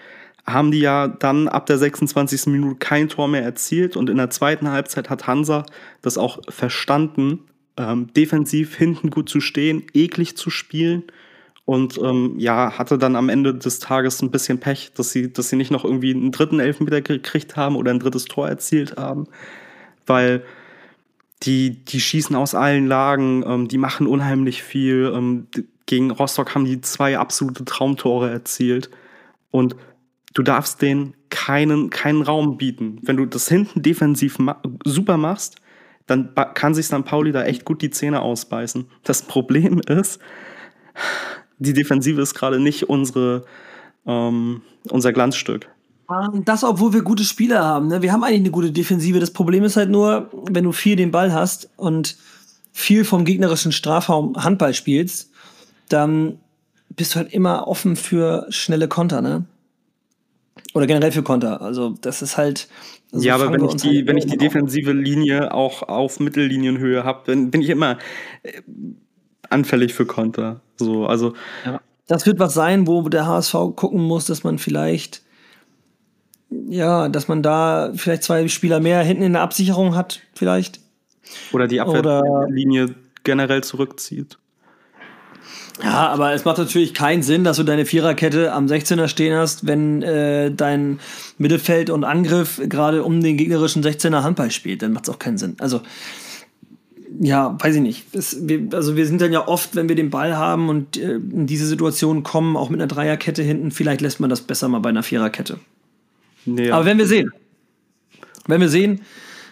haben die ja dann ab der 26. Minute kein Tor mehr erzielt und in der zweiten Halbzeit hat Hansa das auch verstanden, ähm, defensiv hinten gut zu stehen, eklig zu spielen und ähm, ja, hatte dann am Ende des Tages ein bisschen Pech, dass sie, dass sie nicht noch irgendwie einen dritten Elfmeter gekriegt haben oder ein drittes Tor erzielt haben, weil die, die schießen aus allen Lagen, ähm, die machen unheimlich viel. Ähm, gegen Rostock haben die zwei absolute Traumtore erzielt und du darfst denen keinen, keinen Raum bieten. Wenn du das hinten defensiv ma super machst, dann kann sich dann Pauli da echt gut die Zähne ausbeißen. Das Problem ist, die Defensive ist gerade nicht unsere, ähm, unser Glanzstück. Das, obwohl wir gute Spieler haben. Ne? Wir haben eigentlich eine gute Defensive. Das Problem ist halt nur, wenn du viel den Ball hast und viel vom gegnerischen Strafraum Handball spielst, dann bist du halt immer offen für schnelle Konter, ne? Oder generell für Konter. Also das ist halt. Also ja, aber wenn ich die, halt wenn ich die defensive Linie auch auf Mittellinienhöhe habe, dann bin ich immer äh, anfällig für Konter. So, also. Ja. Das wird was sein, wo der HSV gucken muss, dass man vielleicht, ja, dass man da vielleicht zwei Spieler mehr hinten in der Absicherung hat, vielleicht. Oder die Abwehrlinie generell zurückzieht. Ja, aber es macht natürlich keinen Sinn, dass du deine Viererkette am 16er stehen hast, wenn äh, dein Mittelfeld und Angriff gerade um den gegnerischen 16er Handball spielt. Dann macht es auch keinen Sinn. Also, ja, weiß ich nicht. Es, wir, also wir sind dann ja oft, wenn wir den Ball haben und äh, in diese Situation kommen, auch mit einer Dreierkette hinten, vielleicht lässt man das besser mal bei einer Viererkette. Nee, Aber wenn wir sehen. Wenn wir sehen.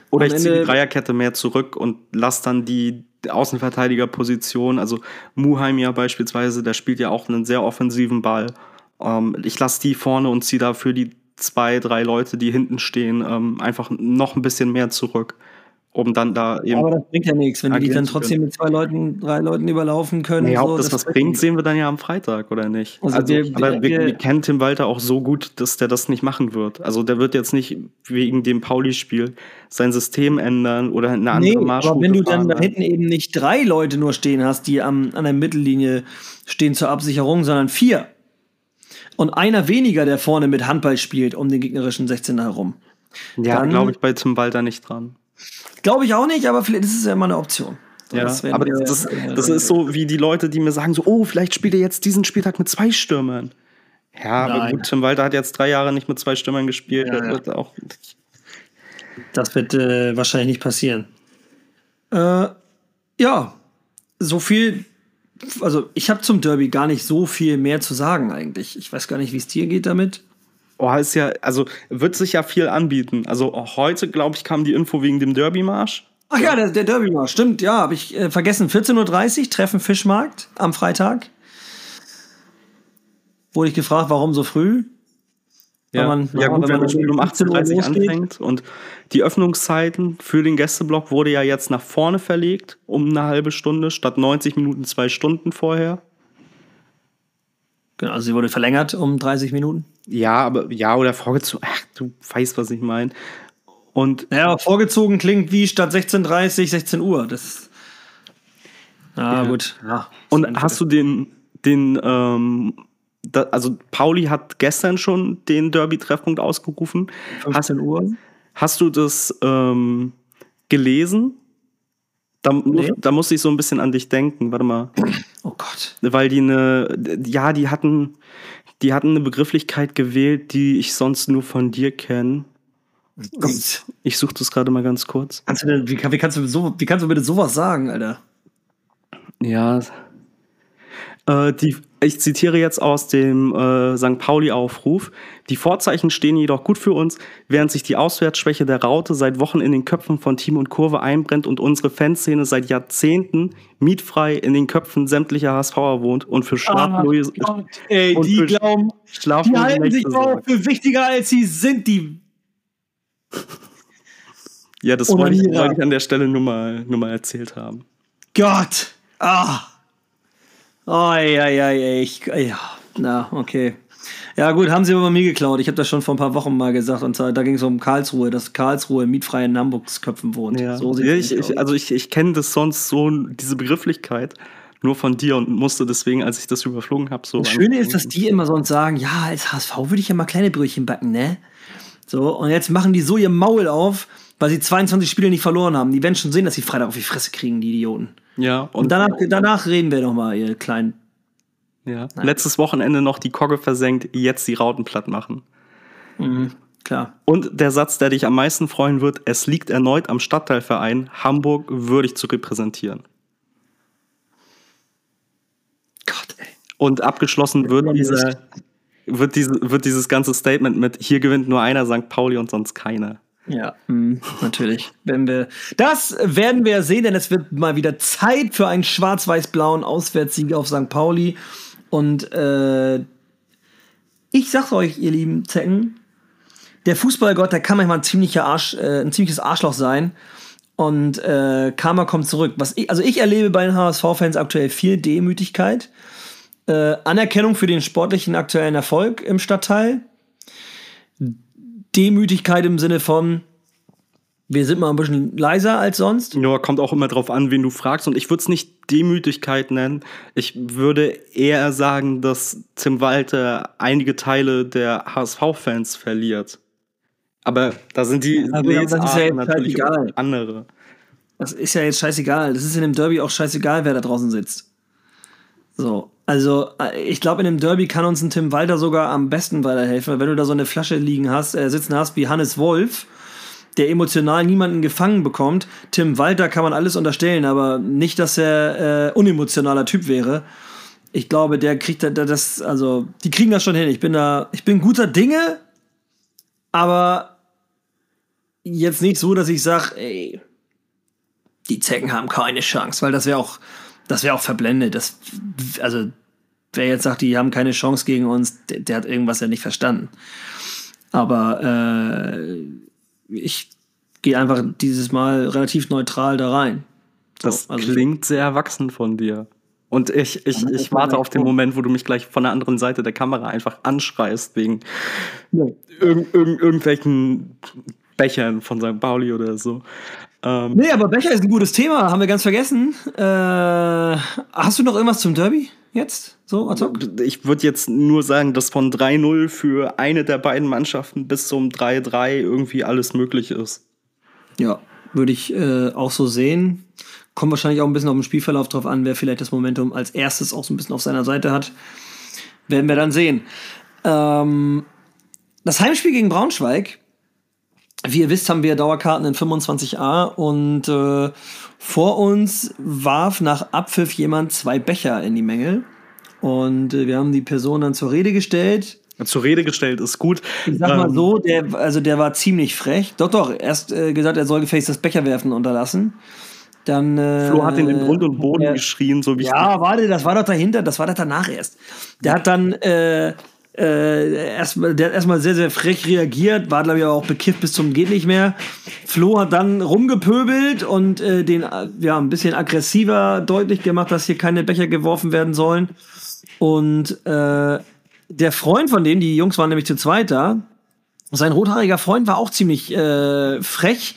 Oder ich ziehe die Dreierkette mehr zurück und lass dann die Außenverteidigerposition, also Muheim ja beispielsweise, der spielt ja auch einen sehr offensiven Ball. Ähm, ich lasse die vorne und ziehe dafür die zwei, drei Leute, die hinten stehen, ähm, einfach noch ein bisschen mehr zurück um dann da eben. Aber das bringt ja nichts, wenn die dann trotzdem mit zwei Leuten, drei Leuten überlaufen können. Ja, so, ob das, das was bringt, sehen wir dann ja am Freitag, oder nicht? Also, also wir, aber wir, wir, kennen Tim Walter auch so gut, dass der das nicht machen wird. Also der wird jetzt nicht wegen dem Pauli-Spiel sein System ändern oder eine andere nee, Marschroute aber wenn du dann da hinten eben nicht drei Leute nur stehen hast, die am, an der Mittellinie stehen zur Absicherung, sondern vier. Und einer weniger, der vorne mit Handball spielt, um den gegnerischen 16er herum. Ja, glaube ich bei Tim Walter nicht dran. Glaube ich auch nicht, aber vielleicht ist es ja immer eine Option. Ja, aber wir, das, äh, das ist so wie die Leute, die mir sagen so, oh, vielleicht spielt er jetzt diesen Spieltag mit zwei Stürmern. Ja, Nein. aber gut, Tim Walter hat jetzt drei Jahre nicht mit zwei Stürmern gespielt. Ja, das wird auch. Das wird äh, wahrscheinlich nicht passieren. Äh, ja, so viel. Also ich habe zum Derby gar nicht so viel mehr zu sagen eigentlich. Ich weiß gar nicht, wie es dir geht damit. Oh, ist ja, also wird sich ja viel anbieten. Also heute, glaube ich, kam die Info wegen dem Derby-Marsch. Ach ja, der, der Derby-Marsch, stimmt, ja, habe ich äh, vergessen. 14.30 Uhr, Treffen Fischmarkt am Freitag. Wurde ich gefragt, warum so früh? Ja, man, ja gut, wenn, das Spiel um 18.30 Uhr anfängt und die Öffnungszeiten für den Gästeblock wurde ja jetzt nach vorne verlegt, um eine halbe Stunde, statt 90 Minuten zwei Stunden vorher. Genau, also sie wurde verlängert um 30 Minuten. Ja, aber ja, oder vorgezogen. Ach, du weißt, was ich meine. Und ja, vorgezogen klingt wie statt 16.30 16 Uhr. Das Ah, ja. gut. Ja, und hast du den, den, ähm, da, also Pauli hat gestern schon den Derby-Treffpunkt ausgerufen. 15 Uhr. Hast du das ähm, gelesen? Da, nee. da musste ich so ein bisschen an dich denken. Warte mal. Oh Gott. Weil die eine, ja, die hatten, die hatten eine Begrifflichkeit gewählt, die ich sonst nur von dir kenne. Ich, ich suche das gerade mal ganz kurz. Kannst du denn, wie, wie, kannst du so, wie kannst du bitte sowas sagen, Alter? Ja. Äh, die, ich zitiere jetzt aus dem äh, St. Pauli-Aufruf. Die Vorzeichen stehen jedoch gut für uns, während sich die Auswärtsschwäche der Raute seit Wochen in den Köpfen von Team und Kurve einbrennt und unsere Fanszene seit Jahrzehnten mietfrei in den Köpfen sämtlicher HSVer wohnt und für schlaflose, oh ey, und die glauben, schlaflose die halten sich auch für wichtiger als sie sind, die. Ja, das wollte ich, wollte ich an der Stelle nur mal, nur mal erzählt haben. Gott! Ah! Oh, ja, ja, ja, ich, ja, na, okay. Ja, gut, haben sie aber bei mir geklaut. Ich habe das schon vor ein paar Wochen mal gesagt. Und zwar, da ging es um Karlsruhe, dass Karlsruhe mietfrei in Hamburgs Köpfen wohnt. Ja. So ja, ich, ich, also ich, ich kenne das sonst so, diese Begrifflichkeit nur von dir und musste deswegen, als ich das überflogen habe, so. Das Schöne ist, dass die immer sonst sagen, ja, als HSV würde ich ja mal kleine Brötchen backen, ne? So, und jetzt machen die so ihr Maul auf, weil sie 22 Spiele nicht verloren haben. Die werden schon sehen, dass sie Freitag auf die Fresse kriegen, die Idioten. Ja, Und danach, danach reden wir noch mal, ihr kleinen. ja. letztes Wochenende noch die Kogge versenkt, jetzt die Rauten platt machen. Klar. Und der Satz, der dich am meisten freuen wird, es liegt erneut am Stadtteilverein, Hamburg würdig zu repräsentieren. Gott, ey. Und abgeschlossen wird, dieser, wird, diese, wird dieses ganze Statement mit, hier gewinnt nur einer St. Pauli und sonst keiner. Ja, mhm, natürlich. Wenn wir, das werden wir sehen, denn es wird mal wieder Zeit für einen schwarz-weiß-blauen Auswärtssieg auf St. Pauli. Und äh, ich sag's euch, ihr lieben Zecken, der Fußballgott, der kann manchmal ein, ziemlicher Arsch, äh, ein ziemliches Arschloch sein. Und äh, Karma kommt zurück. Was ich, also ich erlebe bei den HSV-Fans aktuell viel Demütigkeit. Äh, Anerkennung für den sportlichen aktuellen Erfolg im Stadtteil. Demütigkeit im Sinne von, wir sind mal ein bisschen leiser als sonst. Ja, kommt auch immer drauf an, wen du fragst. Und ich würde es nicht Demütigkeit nennen. Ich würde eher sagen, dass Tim Walter einige Teile der HSV-Fans verliert. Aber da sind die Ja, ist ja natürlich scheißegal. andere. Das ist ja jetzt scheißegal. Das ist in dem Derby auch scheißegal, wer da draußen sitzt. So, also äh, ich glaube, in dem Derby kann uns ein Tim Walter sogar am besten weiterhelfen. weil Wenn du da so eine Flasche liegen hast, äh, sitzen hast wie Hannes Wolf, der emotional niemanden gefangen bekommt. Tim Walter kann man alles unterstellen, aber nicht, dass er äh, unemotionaler Typ wäre. Ich glaube, der kriegt da da- das, also die kriegen das schon hin. Ich bin da, ich bin guter Dinge, aber jetzt nicht so, dass ich sage, ey, die Zecken haben keine Chance, weil das wäre auch, das wäre auch verblendet. Das, also, wer jetzt sagt, die haben keine Chance gegen uns, der, der hat irgendwas ja nicht verstanden. Aber äh, ich gehe einfach dieses Mal relativ neutral da rein. So, Das also ich- klingt sehr erwachsen von dir. Und ich, ich, ich warte auf den. Moment, wo du mich gleich von der anderen Seite der Kamera einfach anschreist wegen Ja. irg irg irgendwelchen Bechern von St. Pauli oder so. Ähm, Nee, aber Becher ist ein gutes Thema, haben wir ganz vergessen. Äh, hast du noch irgendwas zum Derby jetzt? So, hoc? Ich würde jetzt nur sagen, dass von 3-0 für eine der beiden Mannschaften bis zum 3-3 irgendwie alles möglich ist. Ja, würde ich äh, auch so sehen. Kommt wahrscheinlich auch ein bisschen auf den Spielverlauf drauf an, wer vielleicht das Momentum als erstes auch so ein bisschen auf seiner Seite hat. Werden wir dann sehen. Ähm, das Heimspiel gegen Braunschweig. Wie ihr wisst, haben wir Dauerkarten in 25a und äh, vor uns warf nach Abpfiff jemand zwei Becher in die Menge. Und äh, wir haben die Person dann zur Rede gestellt. Zur Rede gestellt ist gut. Ich sag mal Ähm, so, der, also der war ziemlich frech. Doch, doch, erst äh, gesagt, er soll gefälligst das Becherwerfen unterlassen. Dann. Äh, Flo hat ihn in Grund und Boden äh, geschrien, so wie ich Ja, warte, das war doch dahinter, das war doch danach erst. Der hat dann äh, äh, erstmal, der hat erstmal sehr, sehr frech reagiert, war, glaube ich, auch bekifft bis zum Geht nicht mehr. Flo hat dann rumgepöbelt und äh, den ja, ein bisschen aggressiver deutlich gemacht, dass hier keine Becher geworfen werden sollen. Und äh, der Freund von dem, die Jungs waren nämlich zu zweit da, sein rothaariger Freund war auch ziemlich äh, frech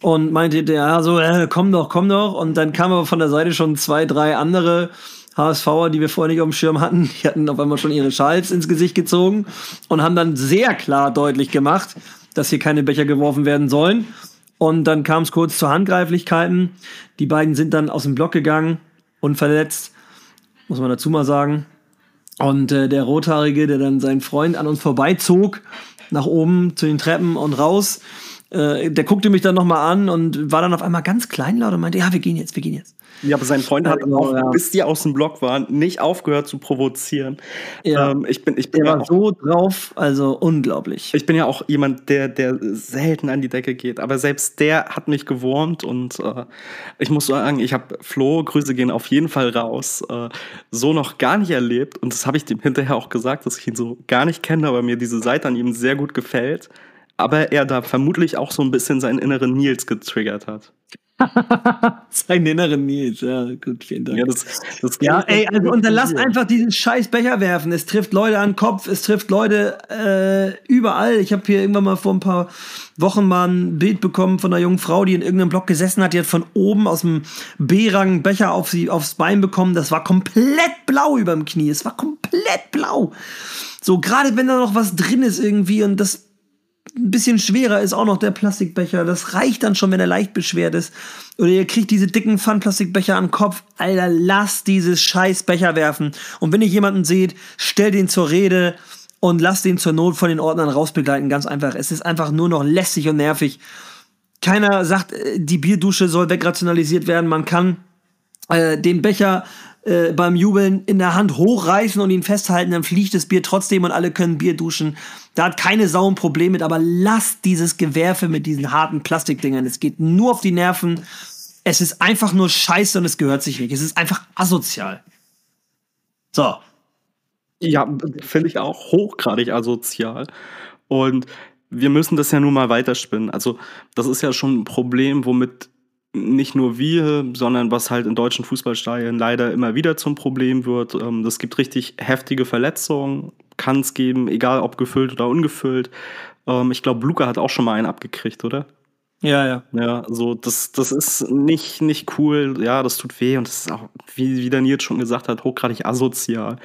und meinte, ja, so, äh, komm doch, komm doch. Und dann kamen aber von der Seite schon zwei, drei andere HSVer, die wir vorher nicht auf dem Schirm hatten. Die hatten auf einmal schon ihre Schals ins Gesicht gezogen und haben dann sehr klar deutlich gemacht, dass hier keine Becher geworfen werden sollen. Und dann kam es kurz zu Handgreiflichkeiten. Die beiden sind dann aus dem Block gegangen, unverletzt, muss man dazu mal sagen. Und äh, der Rothaarige, der dann seinen Freund an uns vorbeizog, nach oben zu den Treppen und raus, äh, der guckte mich dann nochmal an und war dann auf einmal ganz kleinlaut und meinte, ja, wir gehen jetzt, wir gehen jetzt. Ja, aber sein Freund hat Also, auch, ja. bis die aus dem Block waren, nicht aufgehört zu provozieren. Ja. Ähm, ich bin, ich bin Der ja war auch, so drauf, also unglaublich. ich bin ja auch jemand, der, der selten an die Decke geht. Aber selbst der hat mich gewurmt und äh, ich muss sagen, ich habe Flo, Grüße gehen auf jeden Fall raus, äh, so noch gar nicht erlebt. Und das habe ich dem hinterher auch gesagt, dass ich ihn so gar nicht kenne, aber mir diese Seite an ihm sehr gut gefällt. Aber er da vermutlich auch so ein bisschen seinen inneren Nils getriggert hat. Seinen inneren Nils, ja, gut, vielen Dank. Ja, das, das Ja, ey, also und dann lasst einfach diesen scheiß Becher werfen. Es trifft Leute an den Kopf, es trifft Leute äh, überall. Ich habe hier irgendwann mal vor ein paar Wochen mal ein Bild bekommen von einer jungen Frau, die in irgendeinem Block gesessen hat. Die hat von oben aus dem B-Rang einen Becher auf sie, aufs Bein bekommen. Das war komplett blau über dem Knie. Es war komplett blau. So, gerade wenn da noch was drin ist irgendwie und das ein bisschen schwerer ist auch noch der Plastikbecher. Das reicht dann schon, wenn er leicht beschwert ist. Oder ihr kriegt diese dicken Pfandplastikbecher am Kopf. Alter, lasst dieses scheiß Becher werfen. Und wenn ihr jemanden seht, stellt ihn zur Rede und lasst ihn zur Not von den Ordnern rausbegleiten. Ganz einfach. Es ist einfach nur noch lästig und nervig. Keiner sagt, äh, die Bierdusche soll wegrationalisiert werden. Man kann äh, den Becher äh, beim Jubeln in der Hand hochreißen und ihn festhalten, dann fliegt das Bier trotzdem und alle können Bier duschen. Da hat keine Sau ein Problem mit, aber lasst dieses Gewerfe mit diesen harten Plastikdingern. Es geht nur auf die Nerven. Es ist einfach nur scheiße und es gehört sich nicht. Es ist einfach asozial. So. Ja, finde ich auch hochgradig asozial. Und wir müssen das ja nun mal weiterspinnen. Also, das ist ja schon ein Problem, womit nicht nur wir, sondern was halt in deutschen Fußballstadien leider immer wieder zum Problem wird. Ähm, Das gibt richtig heftige Verletzungen, kann es geben, egal ob gefüllt oder ungefüllt. Ähm, Ich glaube, Luca hat auch schon mal einen abgekriegt, oder? Ja, ja. Ja, so, das, das ist nicht, nicht cool. Ja, das tut weh und das ist auch, wie, wie Nils schon gesagt hat, hochgradig asozial.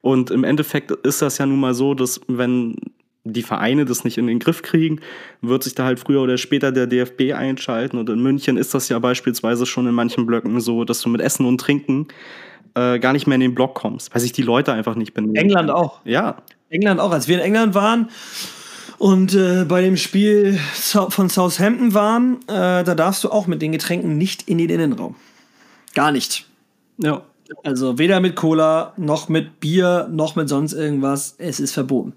Und im Endeffekt ist das ja nun mal so, dass wenn die Vereine das nicht in den Griff kriegen, wird sich da halt früher oder später der DFB einschalten. Und in München ist das ja beispielsweise schon in manchen Blöcken so, dass du mit Essen und Trinken äh, gar nicht mehr in den Block kommst, weil sich die Leute einfach nicht benehmen. England auch. Ja, England auch. Als wir in England waren und äh, bei dem Spiel von Southampton waren, äh, da darfst du auch mit den Getränken nicht in den Innenraum. Gar nicht. ja. Also weder mit Cola, noch mit Bier, noch mit sonst irgendwas. Es ist verboten.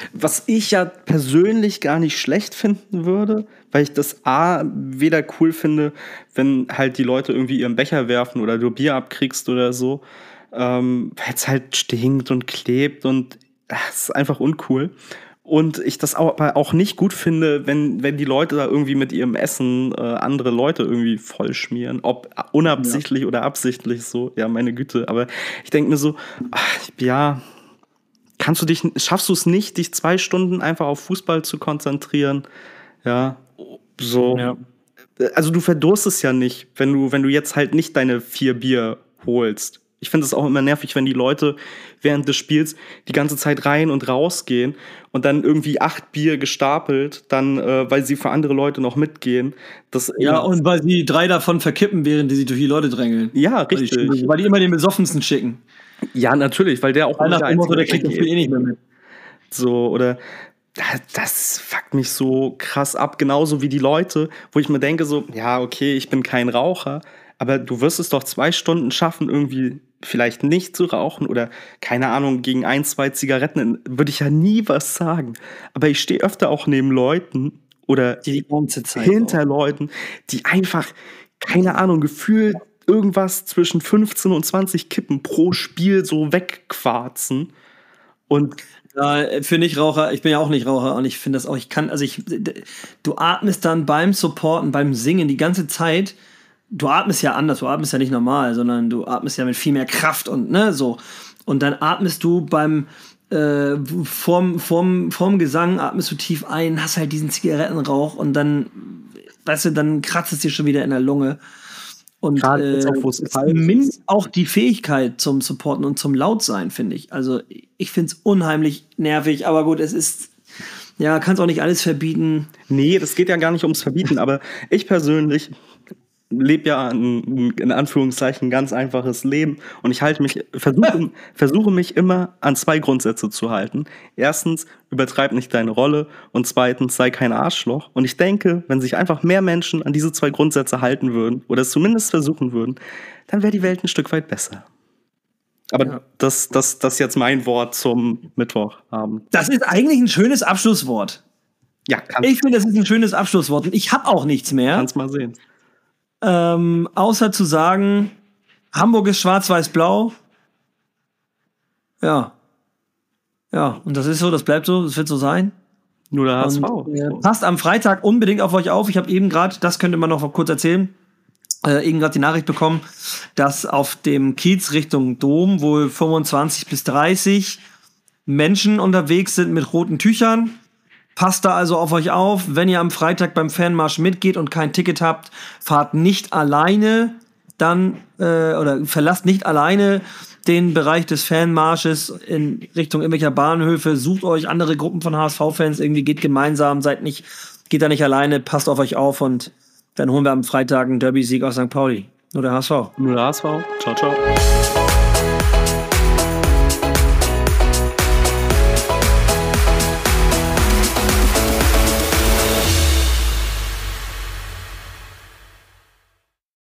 Ja. Was ich ja persönlich gar nicht schlecht finden würde, weil ich das A weder cool finde, wenn halt die Leute irgendwie ihren Becher werfen oder du Bier abkriegst oder so, ähm, weil es halt stinkt und klebt und ach, es ist einfach uncool. Und ich das auch, aber auch nicht gut finde, wenn, wenn die Leute da irgendwie mit ihrem Essen äh, andere Leute irgendwie vollschmieren. Ob unabsichtlich oder absichtlich so, ja, meine Güte. Aber ich denke mir so, ach, ja, kannst du dich, schaffst du es nicht, dich zwei Stunden einfach auf Fußball zu konzentrieren? Ja, so. Ja. Also du verdurstest ja nicht, wenn du, wenn du jetzt halt nicht deine vier Bier holst. Ich finde es auch immer nervig, wenn die Leute während des Spiels die ganze Zeit rein und raus gehen und dann irgendwie acht Bier gestapelt, dann, äh, weil sie für andere Leute noch mitgehen. Das, Ja, und weil sie drei davon verkippen, während die sich durch die Leute drängeln. ja, Weil die, richtig. weil die immer den besoffensten schicken. Ja, natürlich, weil der auch Motto, der Einzige kriegt das. Spiel eh nicht mehr mit. So, oder das, fuckt mich so krass ab, genauso wie die Leute, wo ich mir denke, so, ja, okay, ich bin kein Raucher, aber du wirst es doch zwei Stunden schaffen, irgendwie vielleicht nicht zu rauchen oder keine Ahnung, gegen ein, zwei Zigaretten, würde ich ja nie was sagen. Aber ich stehe öfter auch neben Leuten oder Die die hinter Leuten, die einfach, keine Ahnung, gefühlt irgendwas zwischen 15 und 20 Kippen pro Spiel so wegquarzen. Und Ja, für Nichtraucher, ich bin ja auch nicht Raucher und ich finde das auch, ich kann, also ich, du atmest dann beim Supporten, beim Singen die ganze Zeit, du atmest ja anders, du atmest ja nicht normal, sondern du atmest ja mit viel mehr Kraft und ne, so. Und dann atmest du beim, äh, vorm, vorm, vorm Gesang atmest du tief ein, hast halt diesen Zigarettenrauch und dann, weißt du, dann kratzt es dir schon wieder in der Lunge. Und Gerade äh, jetzt auch, auch die Fähigkeit zum Supporten und zum Lautsein, finde ich. Also ich finde es unheimlich nervig, aber gut, es ist, ja, kannst auch nicht alles verbieten. Nee, das geht ja gar nicht ums Verbieten, aber ich persönlich lebe ja ein, in Anführungszeichen ein ganz einfaches Leben und ich halte mich, versuche, versuche mich immer an zwei Grundsätze zu halten. Erstens, übertreib nicht deine Rolle und zweitens, sei kein Arschloch. Und ich denke, wenn sich einfach mehr Menschen an diese zwei Grundsätze halten würden oder es zumindest versuchen würden, dann wäre die Welt ein Stück weit besser. Aber ja. das, das, das ist jetzt mein Wort zum Mittwochabend. Das ist eigentlich ein schönes Abschlusswort. Ja, ich finde, das ist ein schönes Abschlusswort. Und ich habe auch nichts mehr. Kannst mal sehen. Ähm, außer zu sagen, Hamburg ist schwarz-weiß-blau. Ja. Ja, und das ist so, das bleibt so, das wird so sein. Nur der HSV. Und, äh, passt am Freitag unbedingt auf euch auf. Ich habe eben gerade, das könnte man noch kurz erzählen, äh, eben gerade die Nachricht bekommen, dass auf dem Kiez Richtung Dom wohl 25 bis 30 Menschen unterwegs sind mit roten Tüchern Passt da also auf euch auf. Wenn ihr am Freitag beim Fanmarsch mitgeht und kein Ticket habt, fahrt nicht alleine dann äh, oder verlasst nicht alleine den Bereich des Fanmarsches in Richtung irgendwelcher Bahnhöfe. Sucht euch andere Gruppen von HSV-Fans, irgendwie geht gemeinsam, seid nicht, geht da nicht alleine, passt auf euch auf und dann holen wir am Freitag einen Derby-Sieg aus St. Pauli. Nur der HSV. Nur der HSV. Ciao, ciao.